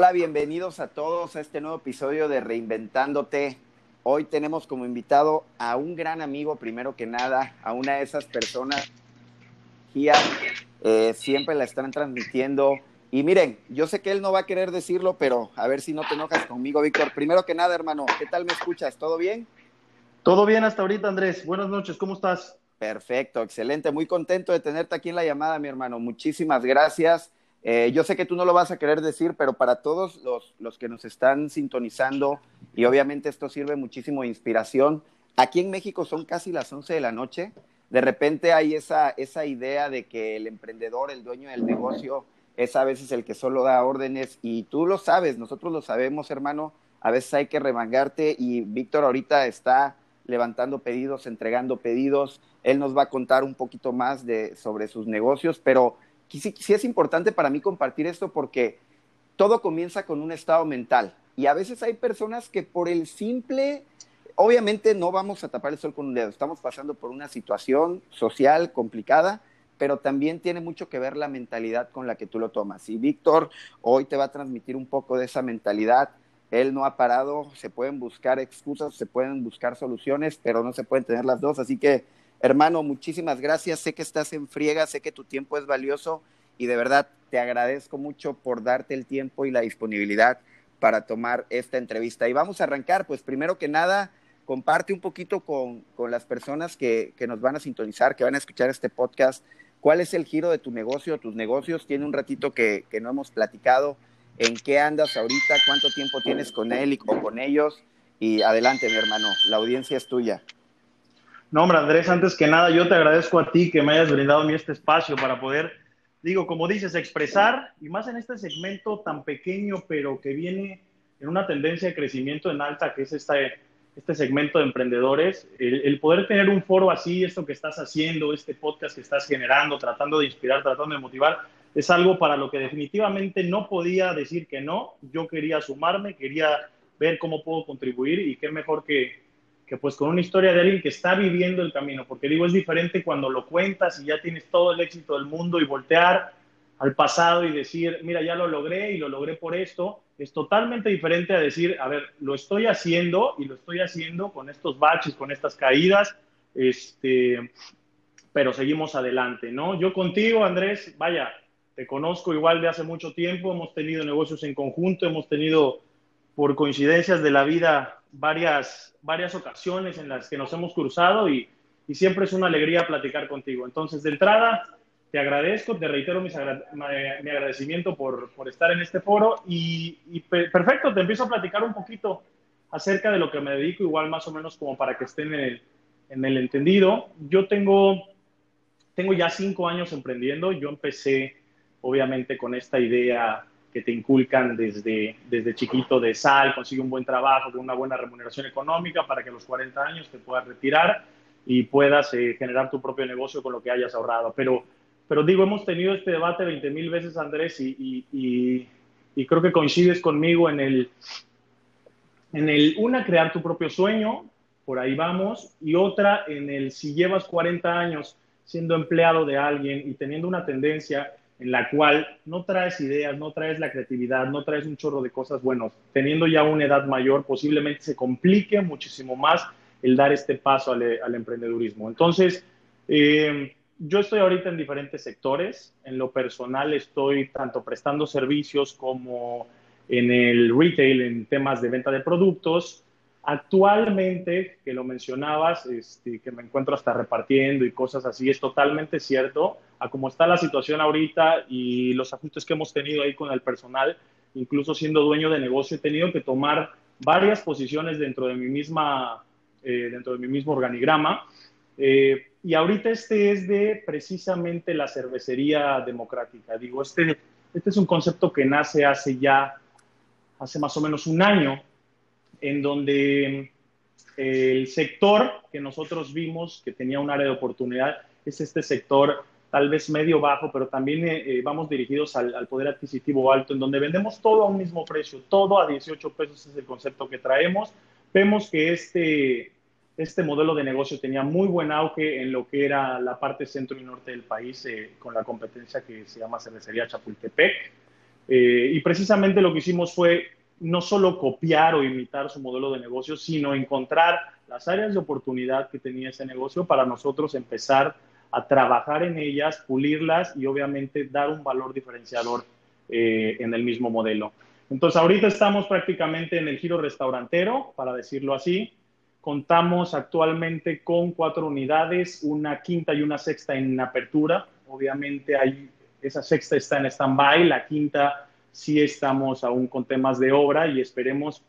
Hola, bienvenidos a todos a este nuevo episodio de Reinventándote. Hoy tenemos como invitado a un gran amigo, primero que nada, a una de esas personas que eh, siempre la están transmitiendo. Y miren, yo sé que él no va a querer decirlo, pero a ver si no te enojas conmigo, Víctor. Primero que nada, hermano, ¿qué tal me escuchas? ¿Todo bien? Todo bien hasta ahorita, Andrés. Buenas noches, ¿cómo estás? Perfecto, excelente. Muy contento de tenerte aquí en la llamada, mi hermano. Muchísimas gracias. Eh, yo sé que tú no lo vas a querer decir, pero para todos los, los, que nos están sintonizando, y obviamente esto sirve muchísimo de inspiración, aquí en México son casi las 11 de la noche. De repente hay esa, esa idea de que el emprendedor, el dueño del negocio, es a veces el que solo da órdenes y tú lo sabes, nosotros lo sabemos, hermano. A veces hay que remangarte y Víctor ahorita está levantando pedidos, entregando pedidos. Él nos va a contar un poquito más de, sobre sus negocios, pero sí, sí es importante para mí compartir esto porque todo comienza con un estado mental. Y a veces hay personas que por el simple, obviamente no vamos a tapar el sol con un dedo, estamos pasando por una situación social complicada, pero también tiene mucho que ver la mentalidad con la que tú lo tomas. Y Víctor hoy te va a transmitir un poco de esa mentalidad. Él no ha parado, se pueden buscar excusas, se pueden buscar soluciones, pero no se pueden tener las dos. Así que Hermano, muchísimas gracias. Sé que estás en friega, sé que tu tiempo es valioso y de verdad te agradezco mucho por darte el tiempo y la disponibilidad para tomar esta entrevista. Y vamos a arrancar, pues primero que nada, comparte un poquito con, las personas que, nos van a sintonizar, que van a escuchar este podcast, cuál es el giro de tu negocio, tus negocios. Tiene un ratito que, que no hemos platicado. ¿En qué andas ahorita? ¿Cuánto tiempo tienes con él y con ellos? Y adelante, mi hermano, la audiencia es tuya. No, hombre, Andrés, antes que nada, yo te agradezco a ti que me hayas brindado a mí este espacio para poder, digo, como dices, expresar, y más en este segmento tan pequeño, pero que viene en una tendencia de crecimiento en alta, que es este, este segmento de emprendedores, el, el, poder tener un foro así, esto que estás haciendo, este podcast que estás generando, tratando de inspirar, tratando de motivar, es algo para lo que definitivamente no podía decir que no. Yo quería sumarme, quería ver cómo puedo contribuir y qué mejor que que pues con una historia de alguien que está viviendo el camino, porque digo, es diferente cuando lo cuentas y ya tienes todo el éxito del mundo y voltear al pasado y decir, mira, ya lo logré y lo logré por esto, es totalmente diferente a decir, a ver, lo estoy haciendo y lo estoy haciendo con estos baches, con estas caídas, este, pero seguimos adelante, ¿no? Yo contigo, Andrés, vaya, te conozco igual de hace mucho tiempo, hemos tenido negocios en conjunto, hemos tenido por coincidencias de la vida varias, varias ocasiones en las que nos hemos cruzado y, y siempre es una alegría platicar contigo. Entonces, de entrada, te agradezco, te reitero mi agradecimiento por, por, estar en este foro y, y, perfecto, te empiezo a platicar un poquito acerca de lo que me dedico, igual más o menos como para que estén en el, en el entendido. Yo tengo, tengo ya cinco años emprendiendo, yo empecé obviamente con esta idea que te inculcan desde, desde chiquito de sal, consigue un buen trabajo con una buena remuneración económica para que a los 40 años te puedas retirar y puedas eh, generar tu propio negocio con lo que hayas ahorrado. Pero, pero digo, hemos tenido este debate 20 mil veces, Andrés, y, y, y, creo que coincides conmigo en el, en el, una, crear tu propio sueño, por ahí vamos, y otra, en el si llevas 40 años siendo empleado de alguien y teniendo una tendencia en la cual no traes ideas, no traes la creatividad, no traes un chorro de cosas, bueno, teniendo ya una edad mayor, posiblemente se complique muchísimo más el dar este paso al, emprendedurismo. Entonces, eh, yo estoy ahorita en diferentes sectores. En lo personal estoy tanto prestando servicios como en el retail, en temas de venta de productos. Actualmente, que lo mencionabas, este, que me encuentro hasta repartiendo y cosas así, es totalmente cierto a cómo está la situación ahorita y los ajustes que hemos tenido ahí con el personal, incluso siendo dueño de negocio, he tenido que tomar varias posiciones dentro de mi, misma, eh, dentro de mi mismo organigrama. Eh, y ahorita este es de precisamente la cervecería democrática. Digo, este, este es un concepto que nace hace ya, hace más o menos un año, en donde el sector que nosotros vimos que tenía un área de oportunidad es este sector tal vez medio bajo, pero también eh, eh, vamos dirigidos al, poder adquisitivo alto, en donde vendemos todo a un mismo precio, todo a 18 pesos es el concepto que traemos. Vemos que este, este modelo de negocio tenía muy buen auge en lo que era la parte centro y norte del país, eh, con la competencia que se llama Cervecería Chapultepec. Eh, y precisamente lo que hicimos fue no solo copiar o imitar su modelo de negocio, sino encontrar las áreas de oportunidad que tenía ese negocio para nosotros empezar a trabajar en ellas, pulirlas y obviamente dar un valor diferenciador eh, en el mismo modelo. Entonces, ahorita estamos prácticamente en el giro restaurantero, para decirlo así. Contamos actualmente con cuatro unidades, una quinta y una sexta en apertura. Obviamente, hay, esa sexta está en stand-by, la quinta sí estamos aún con temas de obra y esperemos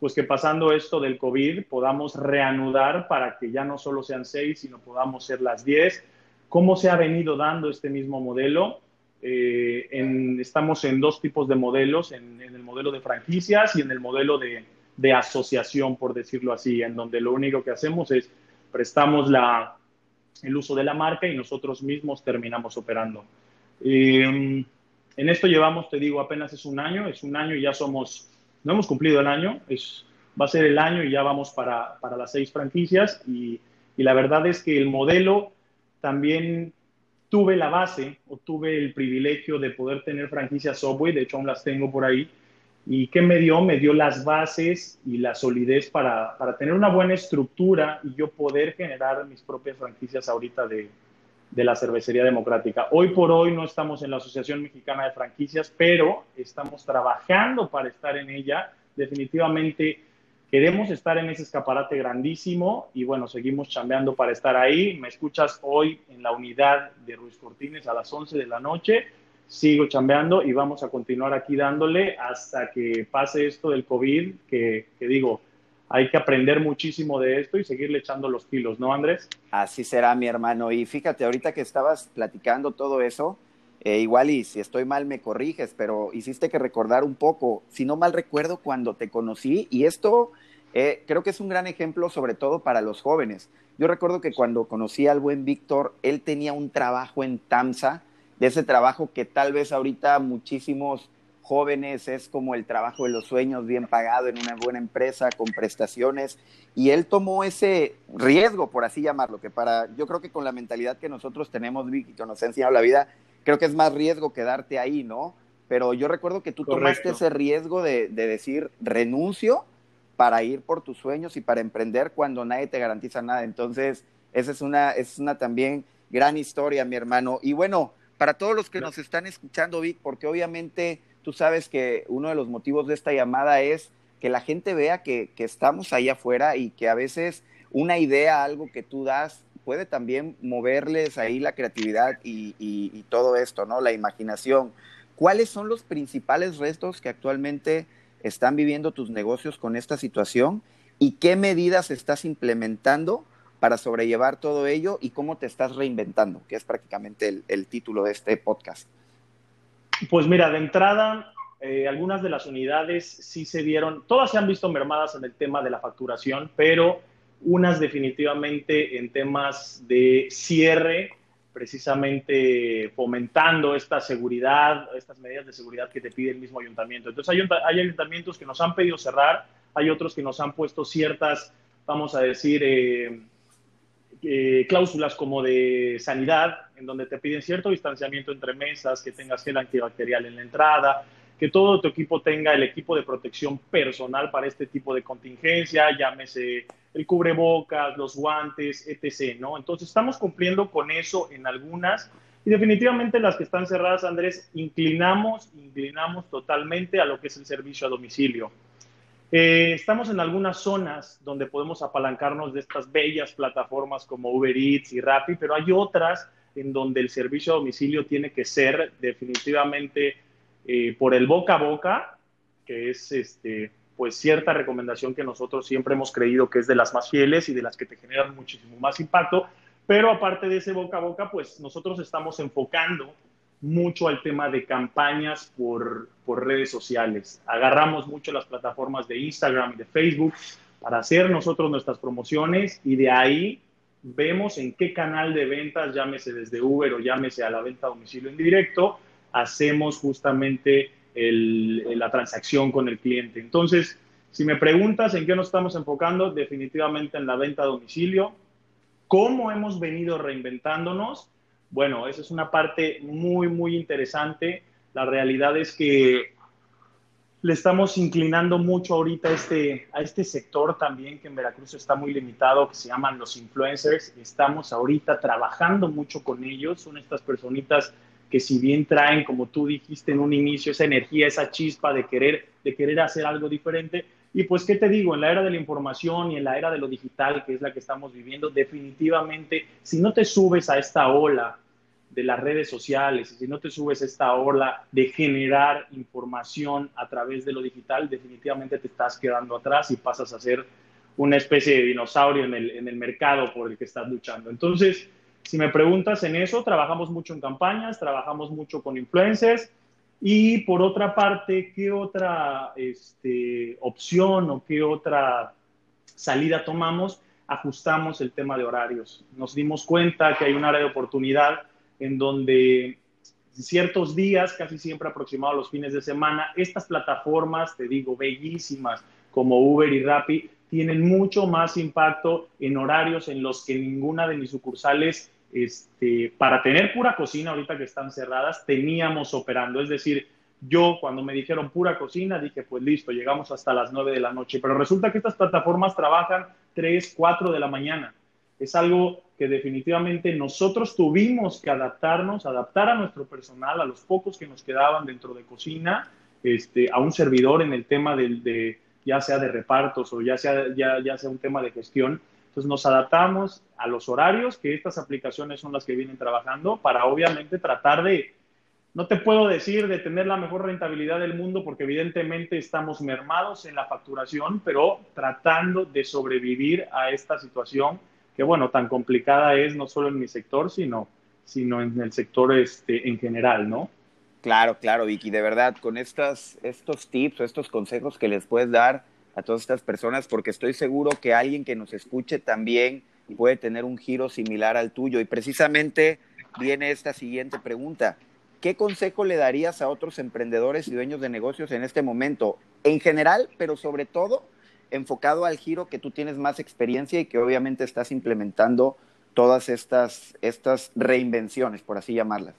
pues que pasando esto del COVID podamos reanudar para que ya no solo sean seis, sino podamos ser las diez. ¿Cómo se ha venido dando este mismo modelo? Eh, estamos en dos tipos de modelos, en, el modelo de franquicias y en el modelo de, asociación, por decirlo así, en donde lo único que hacemos es prestamos la, el uso de la marca y nosotros mismos terminamos operando. Eh, en esto llevamos, te digo, apenas es un año, es un año y ya somos, no hemos cumplido el año, es, va a ser el año y ya vamos para, para las seis franquicias y, y la verdad es que el modelo también tuve la base o tuve el privilegio de poder tener franquicias Subway, de hecho aún las tengo por ahí, y ¿qué me dio? Me dio las bases y la solidez para, para tener una buena estructura y yo poder generar mis propias franquicias ahorita de, de la cervecería democrática. Hoy por hoy no estamos en la Asociación Mexicana de Franquicias, pero estamos trabajando para estar en ella. Definitivamente Queremos estar en ese escaparate grandísimo y bueno, seguimos chambeando para estar ahí. Me escuchas hoy en la unidad de Ruiz Cortines a las 11 de la noche. Sigo chambeando y vamos a continuar aquí dándole hasta que pase esto del COVID, que, digo, hay que aprender muchísimo de esto y seguirle echando los kilos, ¿no, Andrés? Así será, mi hermano. Y fíjate, ahorita que estabas platicando todo eso, eh, igual y si estoy mal me corriges, pero hiciste que recordar un poco, si no mal recuerdo cuando te conocí, y esto eh, creo que es un gran ejemplo sobre todo para los jóvenes. Yo recuerdo que cuando conocí al buen Víctor, él tenía un trabajo en TAMSA, de ese trabajo que tal vez ahorita muchísimos jóvenes es como el trabajo de los sueños, bien pagado en una buena empresa, con prestaciones, y él tomó ese riesgo, por así llamarlo, que para, yo creo que con la mentalidad que nosotros tenemos, Vicky, que nos ha enseñado la vida, creo que es más riesgo quedarte ahí, ¿no? Pero yo recuerdo que tú tomaste ese riesgo de, decir renuncio para ir por tus sueños y para emprender cuando nadie te garantiza nada. Entonces, esa es una, es una también gran historia, mi hermano. Y bueno, para todos los que nos están escuchando, Vic, porque obviamente tú sabes que uno de los motivos de esta llamada es que la gente vea que, estamos ahí afuera y que a veces una idea, algo que tú das, puede también moverles ahí la creatividad y, todo esto, ¿no? La imaginación. ¿Cuáles son los principales restos que actualmente están viviendo tus negocios con esta situación y qué medidas estás implementando para sobrellevar todo ello y cómo te estás reinventando, que es prácticamente el, título de este podcast. Pues mira, de entrada, eh, algunas de las unidades sí se vieron, todas se han visto mermadas en el tema de la facturación, pero unas definitivamente en temas de cierre, precisamente fomentando esta seguridad, estas medidas de seguridad que te pide el mismo ayuntamiento. Entonces hay, hay ayuntamientos que nos han pedido cerrar, hay otros que nos han puesto ciertas, vamos a decir, eh, eh, cláusulas como de sanidad, en donde te piden cierto distanciamiento entre mesas, que tengas gel antibacterial en la entrada, que todo tu equipo tenga el equipo de protección personal para este tipo de contingencia, llámese el cubrebocas, los guantes, etc. ¿no? Entonces estamos cumpliendo con eso en algunas y definitivamente las que están cerradas, Andrés, inclinamos, inclinamos totalmente a lo que es el servicio a domicilio. Eh, estamos en algunas zonas donde podemos apalancarnos de estas bellas plataformas como Uber Eats y Rappi, pero hay otras en donde el servicio a domicilio tiene que ser definitivamente eh, por el boca a boca, que es este, pues cierta recomendación que nosotros siempre hemos creído que es de las más fieles y de las que te generan muchísimo más impacto, pero aparte de ese boca a boca, pues nosotros estamos enfocando mucho al tema de campañas por, por redes sociales. Agarramos mucho las plataformas de Instagram y de Facebook para hacer nosotros nuestras promociones y de ahí vemos en qué canal de ventas, llámese desde Uber o llámese a la venta a domicilio en directo, hacemos justamente la transacción con el cliente. Entonces, si me preguntas en qué nos estamos enfocando, definitivamente en la venta a domicilio. ¿Cómo hemos venido reinventándonos? Bueno, esa es una parte muy, muy interesante. La realidad es que le estamos inclinando mucho ahorita a este, a este sector también que en Veracruz está muy limitado, que se llaman los influencers. Estamos ahorita trabajando mucho con ellos. Son estas personitas que si bien traen, como tú dijiste en un inicio, esa energía, esa chispa de querer, de querer hacer algo diferente. Y pues, ¿qué te digo? En la era de la información y en la era de lo digital, que es la que estamos viviendo, definitivamente, si no te subes a esta ola de las redes sociales, si no te subes esta ola de generar información a través de lo digital, definitivamente te estás quedando atrás y pasas a ser una especie de dinosaurio en el, en el mercado por el que estás luchando. Entonces, si me preguntas en eso, trabajamos mucho en campañas, trabajamos mucho con influencers y por otra parte, ¿qué otra este, opción o qué otra salida tomamos? Ajustamos el tema de horarios. Nos dimos cuenta que hay un área de oportunidad en donde ciertos días, casi siempre aproximados los fines de semana, estas plataformas, te digo, bellísimas como Uber y Rappi, tienen mucho más impacto en horarios en los que ninguna de mis sucursales, este, para tener pura cocina ahorita que están cerradas, teníamos operando. Es decir, yo cuando me dijeron pura cocina, dije, pues listo, llegamos hasta las 9 de la noche, pero resulta que estas plataformas trabajan 3, 4 de la mañana. Es algo que definitivamente nosotros tuvimos que adaptarnos, adaptar a nuestro personal, a los pocos que nos quedaban dentro de cocina, este, a un servidor en el tema del, de, ya sea de repartos o ya sea, ya, ya sea un tema de gestión. Entonces nos adaptamos a los horarios que estas aplicaciones son las que vienen trabajando para obviamente tratar de, no te puedo decir de tener la mejor rentabilidad del mundo porque evidentemente estamos mermados en la facturación, pero tratando de sobrevivir a esta situación que bueno, tan complicada es no solo en mi sector, sino, sino en el sector este, en general, ¿no? Claro, claro, Vicky, de verdad, con estas, estos tips o estos consejos que les puedes dar a todas estas personas, porque estoy seguro que alguien que nos escuche también puede tener un giro similar al tuyo. Y precisamente viene esta siguiente pregunta. ¿Qué consejo le darías a otros emprendedores y dueños de negocios en este momento? En general, pero sobre todo enfocado al giro que tú tienes más experiencia y que obviamente estás implementando todas estas, estas reinvenciones, por así llamarlas?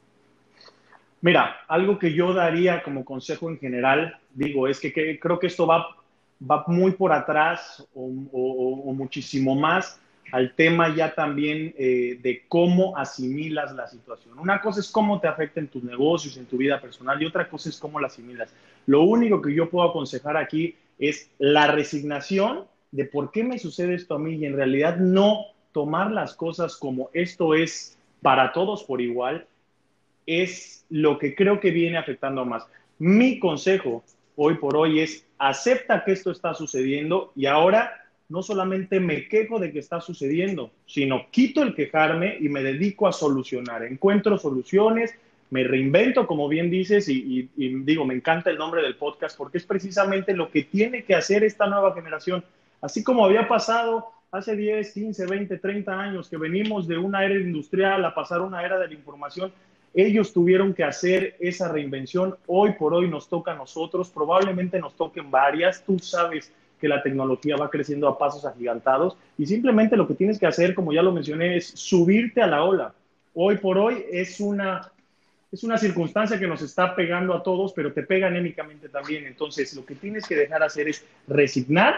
Mira, algo que yo daría como consejo en general, digo, es que, creo que esto va, va muy por atrás o, muchísimo más al tema ya también eh, de cómo asimilas la situación. Una cosa es cómo te afecta en tus negocios, en tu vida personal, y otra cosa es cómo la asimilas. Lo único que yo puedo aconsejar aquí es la resignación de por qué me sucede esto a mí y en realidad no tomar las cosas como esto es para todos por igual, es lo que creo que viene afectando más. Mi consejo hoy por hoy es acepta que esto está sucediendo y ahora no solamente me quejo de que está sucediendo, sino quito el quejarme y me dedico a solucionar. Encuentro soluciones, me reinvento, como bien dices, y, digo, me encanta el nombre del podcast porque es precisamente lo que tiene que hacer esta nueva generación. Así como había pasado hace 10, 15, 20, 30 años que venimos de una era industrial a pasar una era de la información, ellos tuvieron que hacer esa reinvención. Hoy por hoy nos toca a nosotros, probablemente nos toquen varias. Tú sabes que la tecnología va creciendo a pasos agigantados y simplemente lo que tienes que hacer, como ya lo mencioné, es subirte a la ola. Hoy por hoy es una es una circunstancia que nos está pegando a todos, pero te pega anémicamente también. Entonces, lo que tienes que dejar hacer es resignar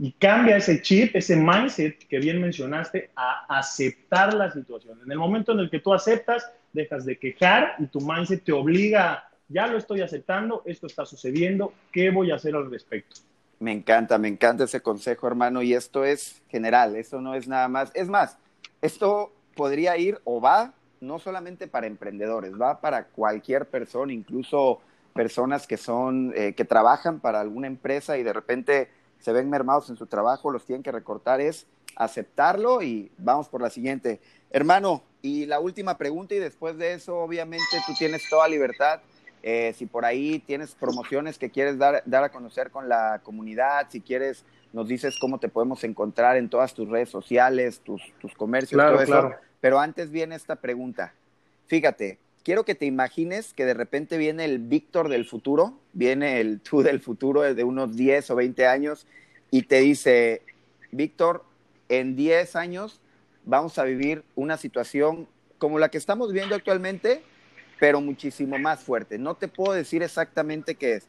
y cambia ese chip, ese mindset que bien mencionaste, a aceptar la situación. En el momento en el que tú aceptas, dejas de quejar y tu mindset te obliga, ya lo estoy aceptando, esto está sucediendo, ¿qué voy a hacer al respecto? Me encanta, me encanta ese consejo, hermano, y esto es general, eso no es nada más. Es más, esto podría ir o va no solamente para emprendedores, va para cualquier persona, incluso personas que son, eh, que trabajan para alguna empresa y de repente se ven mermados en su trabajo, los tienen que recortar, es aceptarlo y vamos por la siguiente. Hermano, y la última pregunta y después de eso, obviamente tú tienes toda libertad. Eh, si por ahí tienes promociones que quieres dar, dar a conocer con la comunidad, si quieres, nos dices cómo te podemos encontrar en todas tus redes sociales, tus, tus comercios, todo eso. Pero antes viene esta pregunta. Fíjate, quiero que te imagines que de repente viene el Víctor del futuro, viene el tú del futuro de unos 10 o 20 años y te dice, Víctor, en 10 años vamos a vivir una situación como la que estamos viendo actualmente, pero muchísimo más fuerte. No te puedo decir exactamente qué es.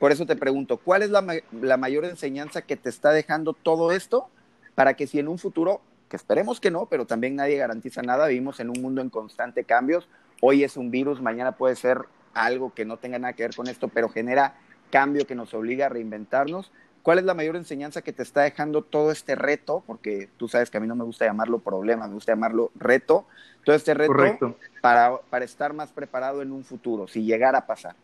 Por eso te pregunto, ¿cuál es la mayor enseñanza que te está dejando todo esto para que si en un futuro, que esperemos que no, pero también nadie garantiza nada, vivimos en un mundo en constante cambios, hoy es un virus, mañana puede ser algo que no tenga nada que ver con esto, pero genera cambio que nos obliga a reinventarnos. ¿Cuál es la mayor enseñanza que te está dejando todo este reto? Porque tú sabes que a mí no me gusta llamarlo problema, me gusta llamarlo reto. Todo este reto para, para, estar más preparado en un futuro, si llegara a pasar.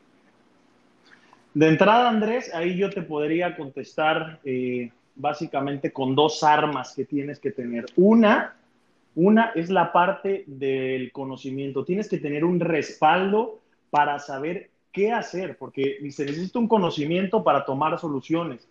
De entrada, Andrés, ahí yo te podría contestar eh, básicamente con dos armas que tienes que tener. Una, una es la parte del conocimiento. Tienes que tener un respaldo para saber qué hacer, porque se necesita un conocimiento para tomar soluciones.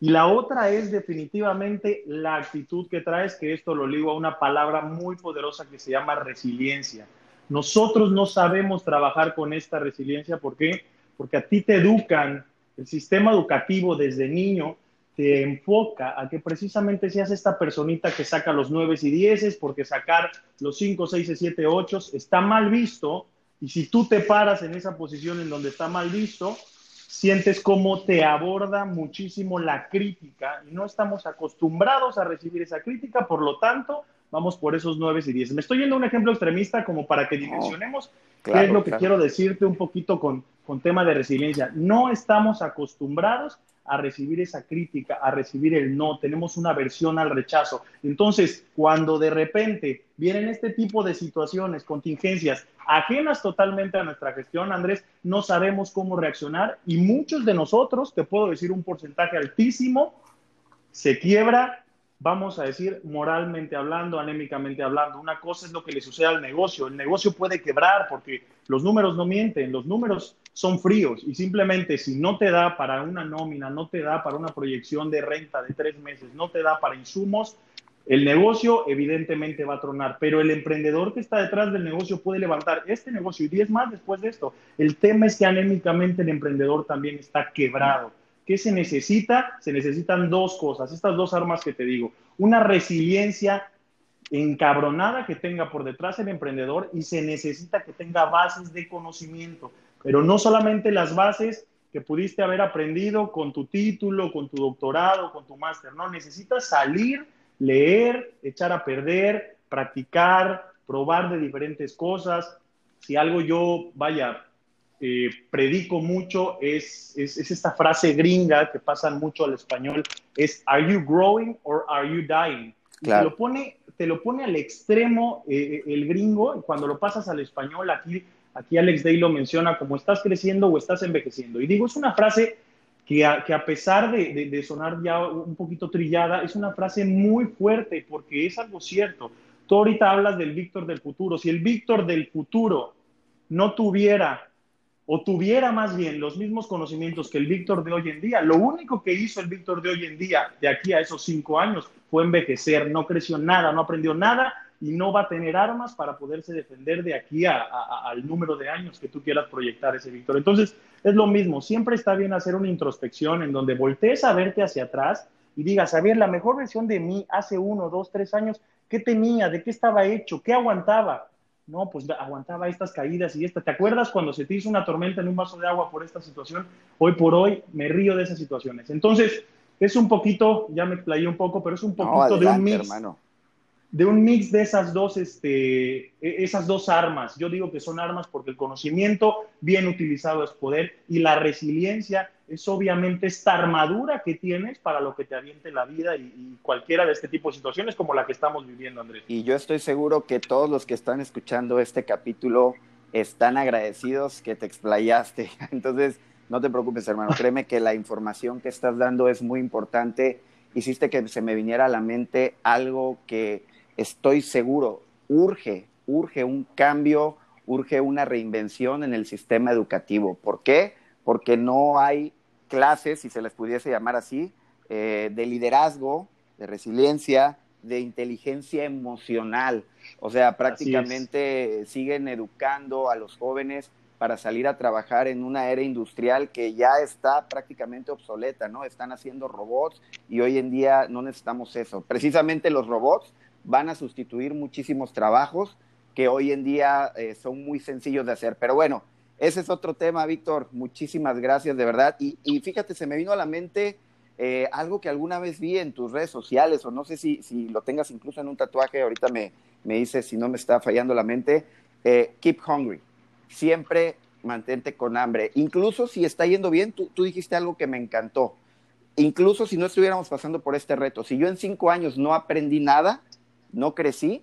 Y la otra es definitivamente la actitud que traes, que esto lo ligo a una palabra muy poderosa que se llama resiliencia. Nosotros no sabemos trabajar con esta resiliencia, ¿por qué? Porque a ti te educan, el sistema educativo desde niño te enfoca a que precisamente seas esta personita que saca los 9 y 10, porque sacar los 5, 6, 7, 8 está mal visto, y si tú te paras en esa posición en donde está mal visto, sientes cómo te aborda muchísimo la crítica y no estamos acostumbrados a recibir esa crítica, por lo tanto, vamos por esos 9 y 10. Me estoy yendo a un ejemplo extremista como para que dimensionemos qué es lo que quiero decirte un poquito con, con tema de resiliencia. No estamos acostumbrados a recibir esa crítica, a recibir el no, tenemos una aversión al rechazo. Entonces, cuando de repente vienen este tipo de situaciones, contingencias, ajenas totalmente a nuestra gestión, Andrés, no sabemos cómo reaccionar y muchos de nosotros, te puedo decir un porcentaje altísimo, se quiebra vamos a decir, moralmente hablando, anémicamente hablando. Una cosa es lo que le sucede al negocio. El negocio puede quebrar porque los números no mienten, los números son fríos y simplemente si no te da para una nómina, no te da para una proyección de renta de tres meses, no te da para insumos, el negocio evidentemente va a tronar, pero el emprendedor que está detrás del negocio puede levantar este negocio y diez más después de esto. El tema es que anémicamente el emprendedor también está quebrado ¿Qué se necesita? Se necesitan dos cosas, estas dos armas que te digo. Una resiliencia encabronada que tenga por detrás el emprendedor y se necesita que tenga bases de conocimiento, pero no solamente las bases que pudiste haber aprendido con tu título, con tu doctorado, con tu máster, no, necesitas salir, leer, echar a perder, practicar, probar de diferentes cosas. Si algo yo, vaya, eh, predico mucho es, es, esta frase gringa que pasa mucho al español, es ¿Are you growing or are you dying? Te, lo pone, te lo pone al extremo eh, el gringo, cuando lo pasas al español, aquí, aquí Alex Day lo menciona como estás creciendo o estás envejeciendo. Y digo, es una frase que a, que a pesar de, de sonar ya un poquito trillada, es una frase muy fuerte porque es algo cierto. Tú ahorita hablas del Víctor del futuro. Si el Víctor del futuro no tuviera o tuviera más bien los mismos conocimientos que el Víctor de hoy en día. Lo único que hizo el Víctor de hoy en día, de aquí a esos cinco años, fue envejecer, no creció nada, no aprendió nada y no va a tener armas para poderse defender de aquí al número de años que tú quieras proyectar ese Víctor. Entonces, es lo mismo, siempre está bien hacer una introspección en donde voltees a verte hacia atrás y digas, a ver, la mejor versión de mí hace uno, dos, tres años, ¿qué tenía? ¿De qué estaba hecho? ¿Qué aguantaba? no, pues aguantaba estas caídas y esta. ¿Te acuerdas cuando se te hizo una tormenta en un vaso de agua por esta situación? Hoy por hoy me río de esas situaciones. Entonces, es un poquito, ya me explayé un poco, pero es un poquito de un mix. De un mix de esas dos, este, e, esas dos armas. Yo digo que son armas porque el conocimiento bien utilizado es poder y la resiliencia es obviamente esta armadura que tienes para lo que te aviente la vida y, cualquiera de este tipo de situaciones como la que estamos viviendo, Andrés. Y yo estoy seguro que todos los que están escuchando este capítulo están agradecidos que te explayaste. Entonces, no te preocupes, hermano. Créeme que la información que estás dando es muy importante. Hiciste que se me viniera a la mente algo que estoy seguro urge, urge un cambio, urge una reinvención en el sistema educativo. ¿Por qué? Porque no hay clases, si se les pudiese llamar así, eh, de liderazgo, de resiliencia, de inteligencia emocional. O sea, prácticamente siguen educando a los jóvenes para salir a trabajar en una era industrial que ya está prácticamente obsoleta, ¿no? Están haciendo robots y hoy en día no necesitamos eso. Precisamente los robots van a sustituir muchísimos trabajos que hoy en día eh, son muy sencillos de hacer. Pero bueno, ese es otro tema, Víctor. Muchísimas gracias, de verdad. Y, fíjate, se me vino a la mente eh, algo que alguna vez vi en tus redes sociales, o no sé si, si lo tengas incluso en un tatuaje, ahorita me, me dices si no me está fallando la mente. Eh, keep hungry. Siempre mantente con hambre. Incluso si está yendo bien, tú, tú dijiste algo que me encantó. Incluso si no estuviéramos pasando por este reto, si yo en cinco años no aprendí nada, no crecí,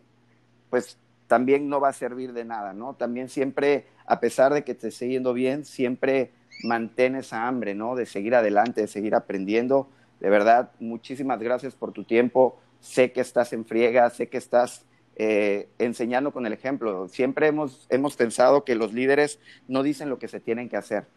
pues también no va a servir de nada, ¿no? También siempre, a pesar de que te esté yendo bien, siempre mantén esa hambre, ¿no? De seguir adelante, de seguir aprendiendo. De verdad, muchísimas gracias por tu tiempo. Sé que estás en friega, sé que estás eh, enseñando con el ejemplo. Siempre hemos, hemos pensado que los líderes no dicen lo que se tienen que hacer,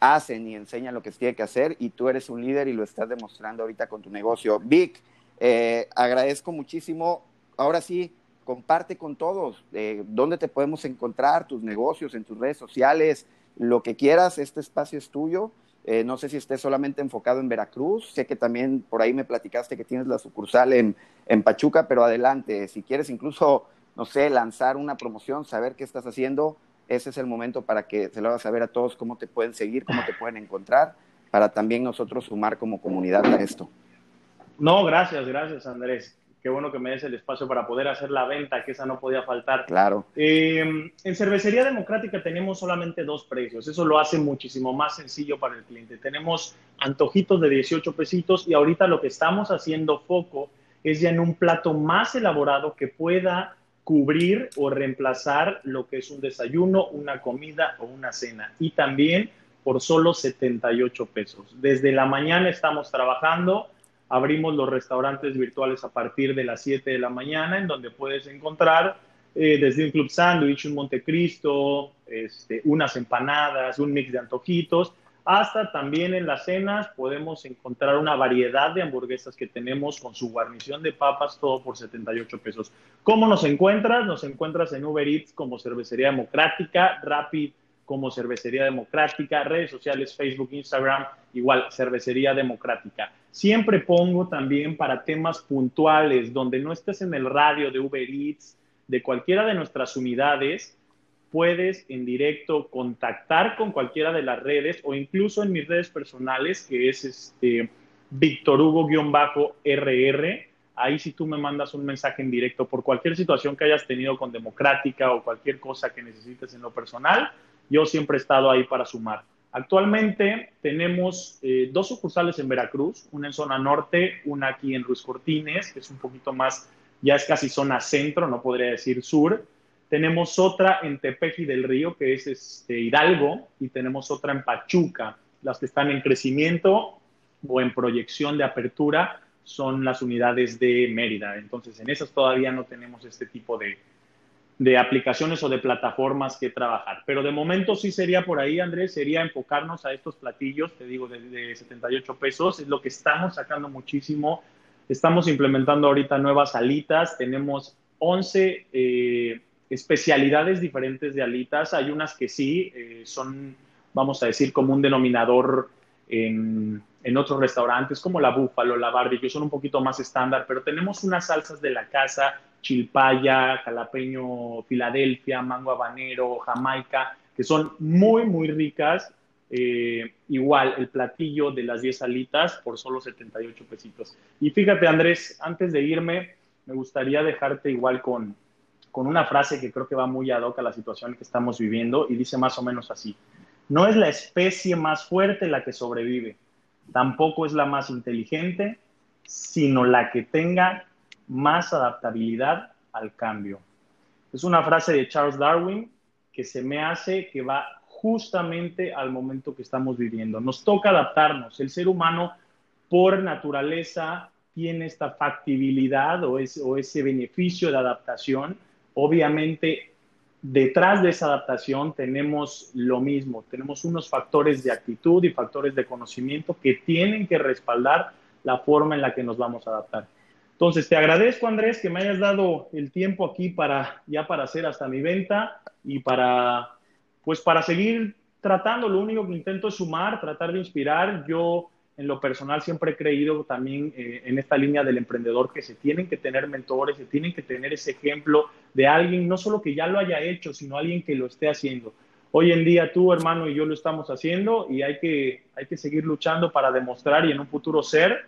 hacen y enseñan lo que se tiene que hacer y tú eres un líder y lo estás demostrando ahorita con tu negocio. Vic, eh, agradezco muchísimo. Ahora sí, comparte con todos eh, dónde te podemos encontrar, tus negocios, en tus redes sociales, lo que quieras, este espacio es tuyo. Eh, no sé si estés solamente enfocado en Veracruz, sé que también por ahí me platicaste que tienes la sucursal en, en Pachuca, pero adelante, si quieres incluso, no sé, lanzar una promoción, saber qué estás haciendo, ese es el momento para que se lo hagas saber a todos cómo te pueden seguir, cómo te pueden encontrar, para también nosotros sumar como comunidad a esto. No, gracias, gracias Andrés qué bueno que me des el espacio para poder hacer la venta, que esa no podía faltar. Claro. Eh, en Cervecería Democrática tenemos solamente dos precios, eso lo hace muchísimo más sencillo para el cliente. Tenemos antojitos de 18 pesitos y ahorita lo que estamos haciendo foco es ya en un plato más elaborado que pueda cubrir o reemplazar lo que es un desayuno, una comida o una cena. Y también por solo 78 pesos. Desde la mañana estamos trabajando Abrimos los restaurantes virtuales a partir de las 7 de la mañana, en donde puedes encontrar eh, desde un club sándwich, un Montecristo, este, unas empanadas, un mix de antojitos, hasta también en las cenas podemos encontrar una variedad de hamburguesas que tenemos con su guarnición de papas, todo por 78 pesos. ¿Cómo nos encuentras? Nos encuentras en Uber Eats como Cervecería Democrática, Rapid como Cervecería Democrática, redes sociales, Facebook, Instagram, igual Cervecería Democrática. Siempre pongo también para temas puntuales, donde no estés en el radio de Uber Eats, de cualquiera de nuestras unidades, puedes en directo contactar con cualquiera de las redes o incluso en mis redes personales, que es este Víctor Hugo-RR. Ahí si tú me mandas un mensaje en directo por cualquier situación que hayas tenido con Democrática o cualquier cosa que necesites en lo personal, yo siempre he estado ahí para sumar. Actualmente tenemos eh, dos sucursales en Veracruz, una en zona norte, una aquí en Ruiz Cortines, que es un poquito más, ya es casi zona centro, no podría decir sur. Tenemos otra en Tepeji del Río, que es este, Hidalgo, y tenemos otra en Pachuca. Las que están en crecimiento o en proyección de apertura son las unidades de Mérida. Entonces, en esas todavía no tenemos este tipo de, de aplicaciones o de plataformas que trabajar. Pero de momento sí sería por ahí, Andrés, sería enfocarnos a estos platillos, te digo, de, 78 pesos, es lo que estamos sacando muchísimo. Estamos implementando ahorita nuevas alitas, tenemos 11 eh, especialidades diferentes de alitas, hay unas que sí eh, son, vamos a decir, como un denominador en, en, otros restaurantes, como la búfalo, la barbecue, son un poquito más estándar, pero tenemos unas salsas de la casa chilpaya, jalapeño Filadelfia, mango habanero, jamaica, que son muy, muy ricas. Eh, igual, el platillo de las 10 alitas por solo 78 pesitos. Y fíjate, Andrés, antes de irme, me gustaría dejarte igual con, con una frase que creo que va muy ad hoc a la situación que estamos viviendo y dice más o menos así. No es la especie más fuerte la que sobrevive, tampoco es la más inteligente, sino la que tenga más adaptabilidad al cambio. Es una frase de Charles Darwin que se me hace que va justamente al momento que estamos viviendo. Nos toca adaptarnos. El ser humano, por naturaleza, tiene esta factibilidad o, ese beneficio de adaptación. Obviamente, detrás de esa adaptación tenemos lo mismo. Tenemos unos factores de actitud y factores de conocimiento que tienen que respaldar la forma en la que nos vamos a adaptar. Entonces, te agradezco, Andrés, que me hayas dado el tiempo aquí para ya para hacer hasta mi venta y para, pues, para seguir tratando. Lo único que intento es sumar, tratar de inspirar. Yo en lo personal siempre he creído también eh, en esta línea del emprendedor que se tienen que tener mentores, se tienen que tener ese ejemplo de alguien, no solo que ya lo haya hecho, sino alguien que lo esté haciendo. Hoy en día tú, hermano, y yo lo estamos haciendo y hay que, hay que seguir luchando para demostrar y en un futuro ser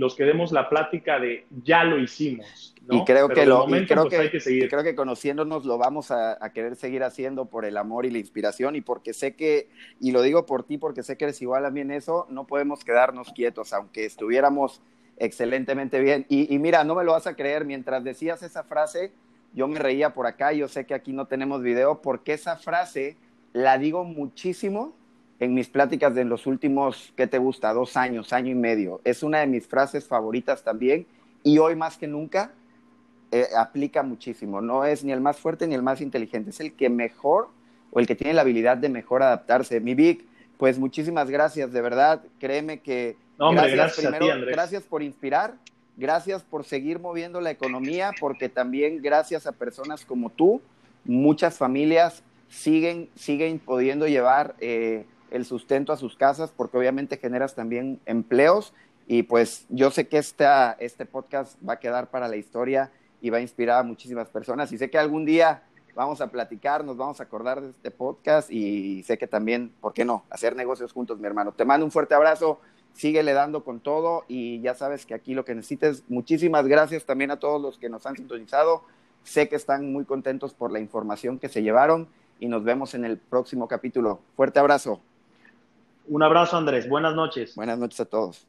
los que demos la plática de ya lo hicimos. Y creo que lo creo pues, que, creo que conociéndonos lo vamos a, querer seguir haciendo por el amor y la inspiración y porque sé que y lo digo por ti porque sé que eres igual a mí en eso, no podemos quedarnos quietos aunque estuviéramos excelentemente bien. Y, y mira, no me lo vas a creer, mientras decías esa frase, yo me reía por acá, yo sé que aquí no tenemos video, porque esa frase la digo muchísimo en mis pláticas de los últimos, ¿qué te gusta? Dos años, año y medio. Es una de mis frases favoritas también y hoy más que nunca eh, aplica muchísimo. No es ni el más fuerte ni el más inteligente, es el que mejor o el que tiene la habilidad de mejor adaptarse. Mi Vic, pues muchísimas gracias, de verdad, créeme que... gracias, primero, gracias por inspirar, gracias por seguir moviendo la economía, porque también gracias a personas como tú, muchas familias siguen, siguen pudiendo llevar... Eh, el sustento a sus casas, porque obviamente generas también empleos y pues yo sé que esta, este podcast va a quedar para la historia y va a inspirar a muchísimas personas y sé que algún día vamos a platicar, nos vamos a acordar de este podcast y sé que también, ¿por qué no?, hacer negocios juntos, mi hermano. Te mando un fuerte abrazo, síguele dando con todo y ya sabes que aquí lo que necesites, muchísimas gracias también a todos los que nos han sintonizado. Sé que están muy contentos por la información que se llevaron y nos vemos en el próximo capítulo. Fuerte abrazo. Un abrazo, Andrés. Buenas noches. Buenas noches a todos.